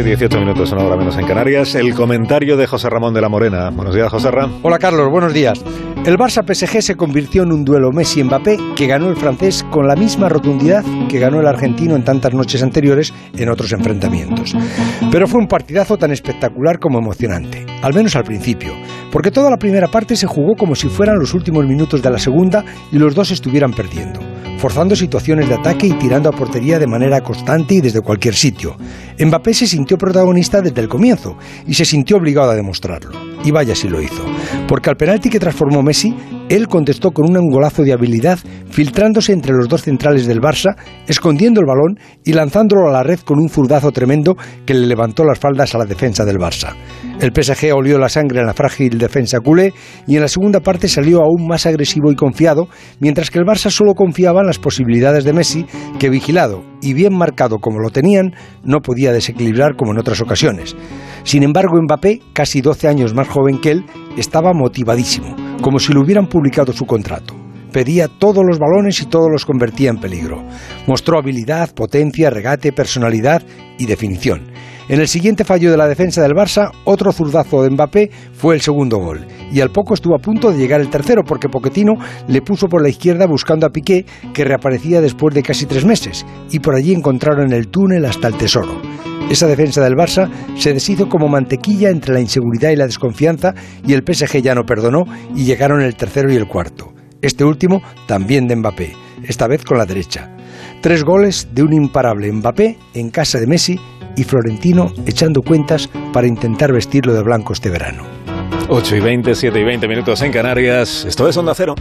y 18 minutos, una hora menos en Canarias. El comentario de José Ramón de la Morena. Buenos días, José Ramón. Hola, Carlos. Buenos días. El Barça-PSG se convirtió en un duelo Messi-Mbappé que ganó el francés con la misma rotundidad que ganó el argentino en tantas noches anteriores en otros enfrentamientos. Pero fue un partidazo tan espectacular como emocionante, al menos al principio, porque toda la primera parte se jugó como si fueran los últimos minutos de la segunda y los dos estuvieran perdiendo forzando situaciones de ataque y tirando a portería de manera constante y desde cualquier sitio. Mbappé se sintió protagonista desde el comienzo y se sintió obligado a demostrarlo. Y vaya si lo hizo, porque al penalti que transformó Messi, él contestó con un angolazo de habilidad, filtrándose entre los dos centrales del Barça, escondiendo el balón y lanzándolo a la red con un zurdazo tremendo que le levantó las faldas a la defensa del Barça. El PSG olió la sangre en la frágil defensa culé y en la segunda parte salió aún más agresivo y confiado, mientras que el Barça solo confiaba en las posibilidades de Messi, que vigilado y bien marcado como lo tenían, no podía desequilibrar como en otras ocasiones. Sin embargo, Mbappé, casi 12 años más joven que él, estaba motivadísimo, como si le hubieran publicado su contrato pedía todos los balones y todos los convertía en peligro. Mostró habilidad, potencia, regate, personalidad y definición. En el siguiente fallo de la defensa del Barça, otro zurdazo de Mbappé fue el segundo gol. Y al poco estuvo a punto de llegar el tercero porque Poquetino le puso por la izquierda buscando a Piqué, que reaparecía después de casi tres meses. Y por allí encontraron el túnel hasta el tesoro. Esa defensa del Barça se deshizo como mantequilla entre la inseguridad y la desconfianza y el PSG ya no perdonó y llegaron el tercero y el cuarto. Este último también de Mbappé, esta vez con la derecha. Tres goles de un imparable Mbappé en casa de Messi y Florentino echando cuentas para intentar vestirlo de blanco este verano. 8 y 20, 7 y 20 minutos en Canarias. Esto es Onda Cero.